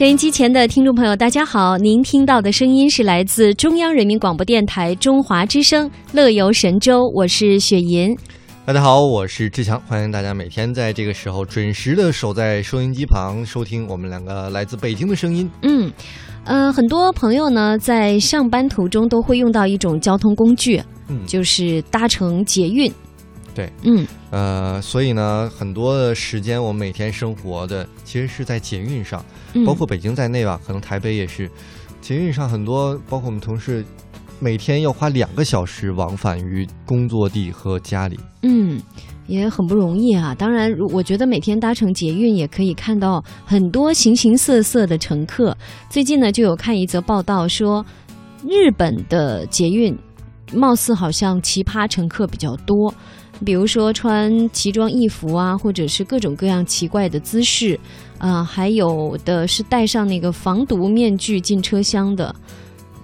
收音机前的听众朋友，大家好！您听到的声音是来自中央人民广播电台中华之声《乐游神州》，我是雪银。大家好，我是志强，欢迎大家每天在这个时候准时的守在收音机旁，收听我们两个来自北京的声音。嗯，呃，很多朋友呢在上班途中都会用到一种交通工具，嗯，就是搭乘捷运。对，嗯呃，所以呢，很多的时间我们每天生活的其实是在捷运上，嗯，包括北京在内吧，可能台北也是。捷运上很多，包括我们同事，每天要花两个小时往返于工作地和家里。嗯，也很不容易啊。当然，如我觉得每天搭乘捷运也可以看到很多形形色色的乘客。最近呢，就有看一则报道说，日本的捷运貌似好像奇葩乘客比较多，比如说穿奇装异服啊，或者是各种各样奇怪的姿势，啊、还有的是戴上那个防毒面具进车厢的，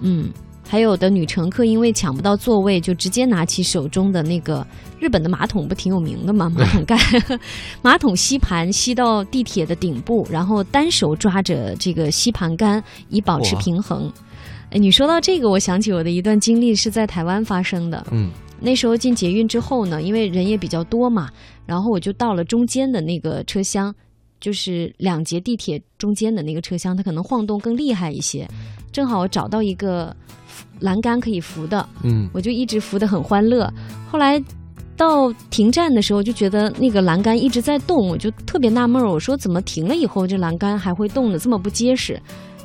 嗯。还有的女乘客因为抢不到座位，就直接拿起手中的那个日本的马桶，不挺有名的吗？马桶盖、马桶吸盘吸到地铁的顶部，然后单手抓着这个吸盘杆以保持平衡。哎，你说到这个，我想起我的一段经历是在台湾发生的。嗯那时候进捷运之后呢，因为人也比较多嘛，然后我就到了中间的那个车厢，就是两节地铁中间的那个车厢，它可能晃动更厉害一些。正好我找到一个栏杆可以扶的，嗯，我就一直扶得很欢乐。后来到停站的时候，就觉得那个栏杆一直在动，我就特别纳闷儿，我说怎么停了以后这栏杆还会动的这么不结实？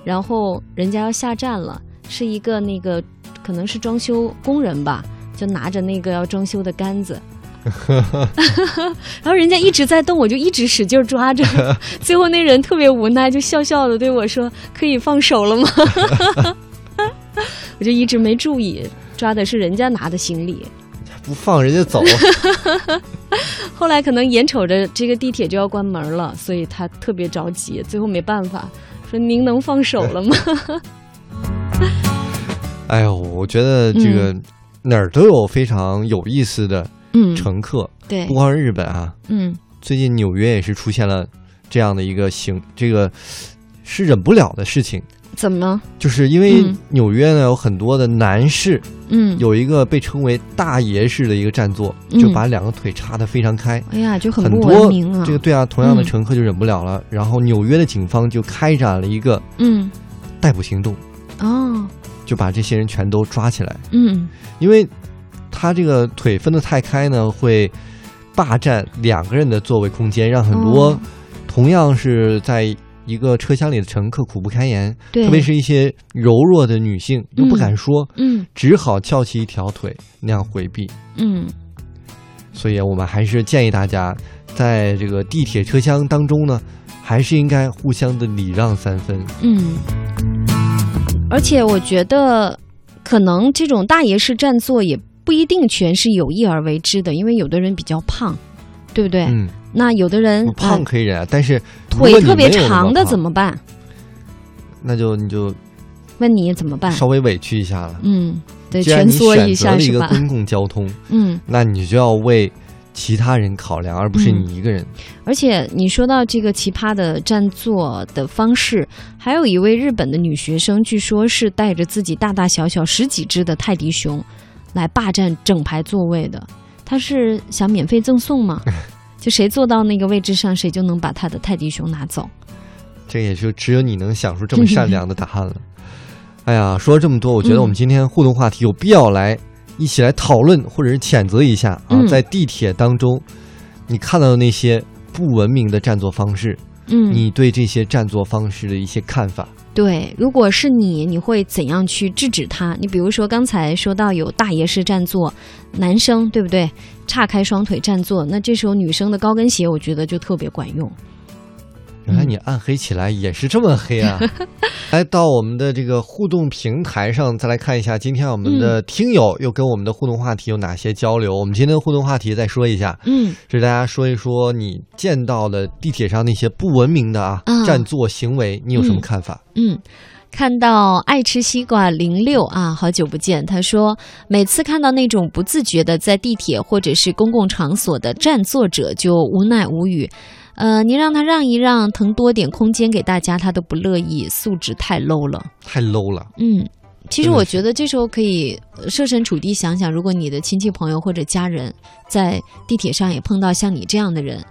然后人家要下站了，是一个那个可能是装修工人吧，就拿着那个要装修的杆子。然后人家一直在动，我就一直使劲抓着。最后那人特别无奈，就笑笑的对我说：“可以放手了吗？”我就一直没注意，抓的是人家拿的行李。不放人家走。后来可能眼瞅着这个地铁就要关门了，所以他特别着急。最后没办法，说：“您能放手了吗哎呦，我觉得这个哪儿都有非常有意思的？”嗯，乘客，对不，光是日本啊，嗯最近纽约也是出现了这样的一个行，这个是忍不了的事情，怎么呢？就是因为嗯纽约呢有很多的男士嗯，有一个被称为大爷式的一个占座，嗯就把两个腿叉得非常开。哎呀，就很很不文多明啊。这个对啊，同样的嗯乘客就忍不了了。然后纽约的警方就开展了一个嗯，逮捕行动，哦，就把这些人全都抓起来。嗯因为他这个腿分得太开呢，会霸占两个人的座位空间，让很多哦同样是在一个车厢里的乘客苦不堪言。对，特别是一些柔弱的女性又不敢说，嗯只好翘起一条腿那样回避。嗯所以我们还是建议大家，在这个地铁车厢当中呢，还是应该互相的礼让三分。嗯，而且我觉得，可能这种大爷式占座也不一定全是有意而为之的，因为有的人比较胖，对不对？嗯，那有的人胖啊可以忍啊，但是腿特别长的怎么办？那就你就问你怎么办？稍微委屈一下了。嗯，对，蜷缩一下是吧？个公共交通，嗯，那你就要为其他人考量，而不是嗯你一个人。而且你说到这个奇葩的占座的方式，还有一位日本的女学生，据说是带着自己大大小小十几只的泰迪熊来霸占整排座位的。她是想免费赠送吗？就谁坐到那个位置上，谁就能把他的泰迪熊拿走。这也就只有你能想出这么善良的答案了。哎呀，说了这么多，我觉得嗯我们今天互动话题有必要来一起来讨论，或者是谴责一下啊，嗯在地铁当中，你看到的那些不文明的占座方式，嗯，你对这些占座方式的一些看法。对，如果是你，你会怎样去制止他？你比如说刚才说到有大爷式占座，男生对不对？岔开双腿占座，那这时候女生的高跟鞋，我觉得就特别管用。原来你暗黑起来也是这么黑啊！来 到我们的这个互动平台上，再来看一下今天我们的听友又跟我们的互动话题有哪些交流。我们今天的互动话题再说一下，嗯是大家说一说你见到的地铁上那些不文明的啊啊占座行为，你有什么嗯看法？嗯。看到爱吃西瓜零六啊，好久不见。他说，每次看到那种不自觉的在地铁或者是公共场所的占座者，就无奈无语。呃，您让他让一让，腾多点空间给大家，他都不乐意，素质太 low 了。太 low 了。嗯，其实我觉得这时候可以呃设身处地想想，如果你的亲戚朋友或者家人在地铁上也碰到像你这样的人，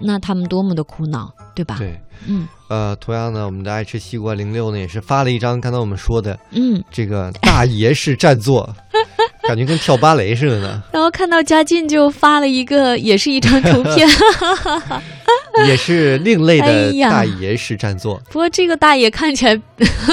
那他们多么的苦恼，对吧？对，嗯呃，同样呢，我们的爱吃西瓜零六呢也是发了一张刚才我们说的嗯。这个大爷式占座，感觉跟跳芭蕾似的呢，然后看到嘉靖就发了一个，也是一张图片。也是另类哎的大爷式占座。不过这个大爷看起来，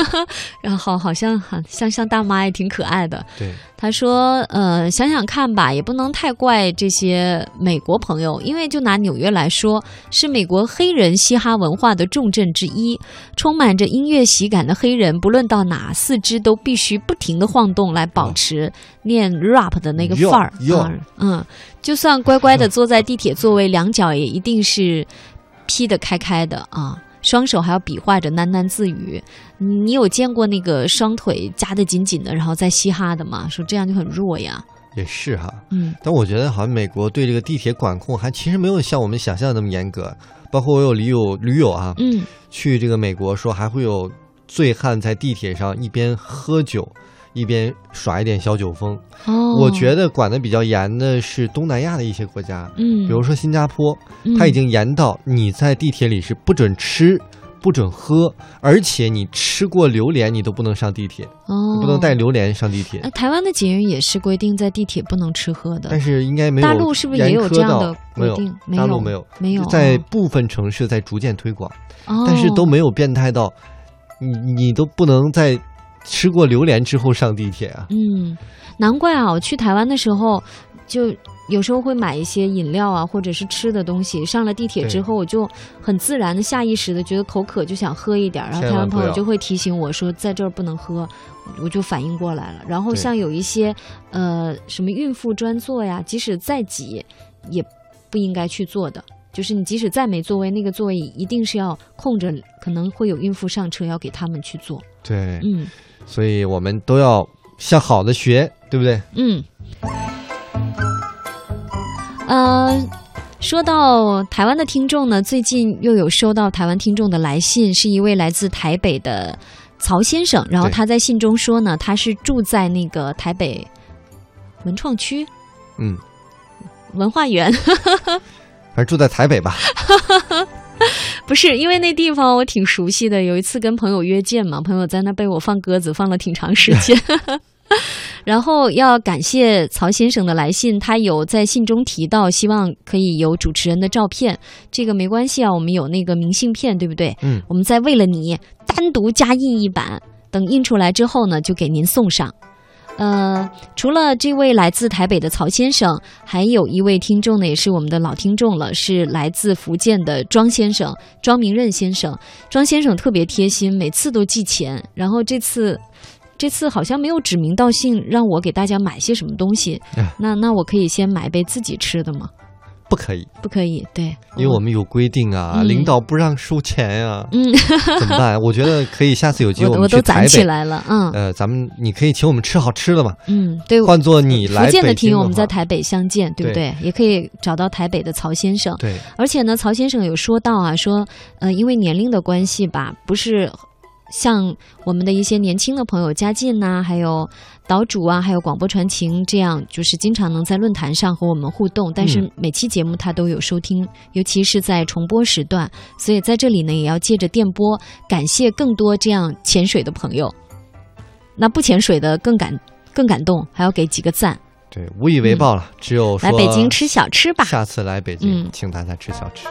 然后好好像很像像大妈，也挺可爱的。对，他说：“呃，想想看吧，也不能太怪这些美国朋友，因为就拿纽约来说，是美国黑人嘻哈文化的重镇之一，充满着音乐喜感的黑人，不论到哪，四肢都必须不停的晃动来保持念 rap 的那个范儿。哟哟啊，嗯，就算乖乖的坐在地铁座位，两脚也一定是劈得开开的啊。”双手还要比划着喃喃自语，你你有见过那个双腿夹得紧紧的，然后再嘻哈的吗？说这样就很弱呀。也是哈。嗯但我觉得好像美国对这个地铁管控还其实没有像我们想象的那么严格。包括我有驴友驴友啊，嗯，去这个美国说还会有醉汉在地铁上一边喝酒一边耍一点小酒疯。哦，我觉得管得比较严的是东南亚的一些国家，嗯，比如说新加坡，嗯它已经严到你在地铁里是不准吃。不准喝，而且你吃过榴莲，你都不能上地铁，哦不能带。榴莲上地铁。呃，台湾的捷运也是规定在地铁不能吃喝的但。是应该没有大陆是不是也有这样的规定？没有大陆没有，没有在哦部分城市在逐渐推广，哦但是都没有变态到你你都不能在吃过榴莲之后上地铁啊。嗯，难怪啊！我去台湾的时候，就有时候会买一些饮料啊，或者是吃的东西。上了地铁之后，我就很自然的、下意识的觉得口渴，就想喝一点儿。然后台湾朋友就会提醒我说，在这儿不能喝，我就反应过来了。然后像有一些呃什么孕妇专座呀，即使再挤，也不应该去坐的。就是你即使再没座位，那个座位一定是要空着，可能会有孕妇上车，要给他们去坐。对，嗯所以我们都要向好的学，对不对？嗯，呃，说到台湾的听众呢，最近又有收到台湾听众的来信，是一位来自台北的曹先生，然后他在信中说呢，他是住在那个台北文创区嗯，文化园，反正住在台北吧。不是因为那地方我挺熟悉的，有一次跟朋友约见嘛，朋友在那被我放鸽子放了挺长时间。然后要感谢曹先生的来信，他有在信中提到，希望可以有主持人的照片。这个没关系啊，我们有那个明信片，对不对？嗯，我们再为了你单独加印一版，等印出来之后呢，就给您送上。呃，除了这位来自台北的曹先生，还有一位听众呢，也是我们的老听众了，是来自福建的庄先生，庄明任先生。庄先生特别贴心，每次都寄钱，然后这次。这次好像没有指名道姓让我给大家买些什么东西，哎那那我可以先买杯自己吃的吗？不可以，不可以，对，因为我们有规定啊，嗯。领导不让收钱呀、嗯，怎么办？我觉得可以，下次有机会 我们我都攒起来了，嗯。呃，咱们你可以请我们吃好吃的嘛，嗯，对，换做你来福建的听友，我们在台北相见，对不对？也可以找到台北的曹先生。对。而且呢，曹先生有说到啊，说呃，因为年龄的关系吧，不是像我们的一些年轻的朋友嘉靖呐、还有岛主啊，还有广播传情这样，就是经常能在论坛上和我们互动。但是嗯每期节目他都有收听，尤其是在重播时段。所以在这里呢，也要借着电波感谢更多这样潜水的朋友。那不潜水的更感更感动，还要给几个赞。对，无以为报了，只有说来北京吃小吃吧。下次来北京，嗯请大家吃小吃。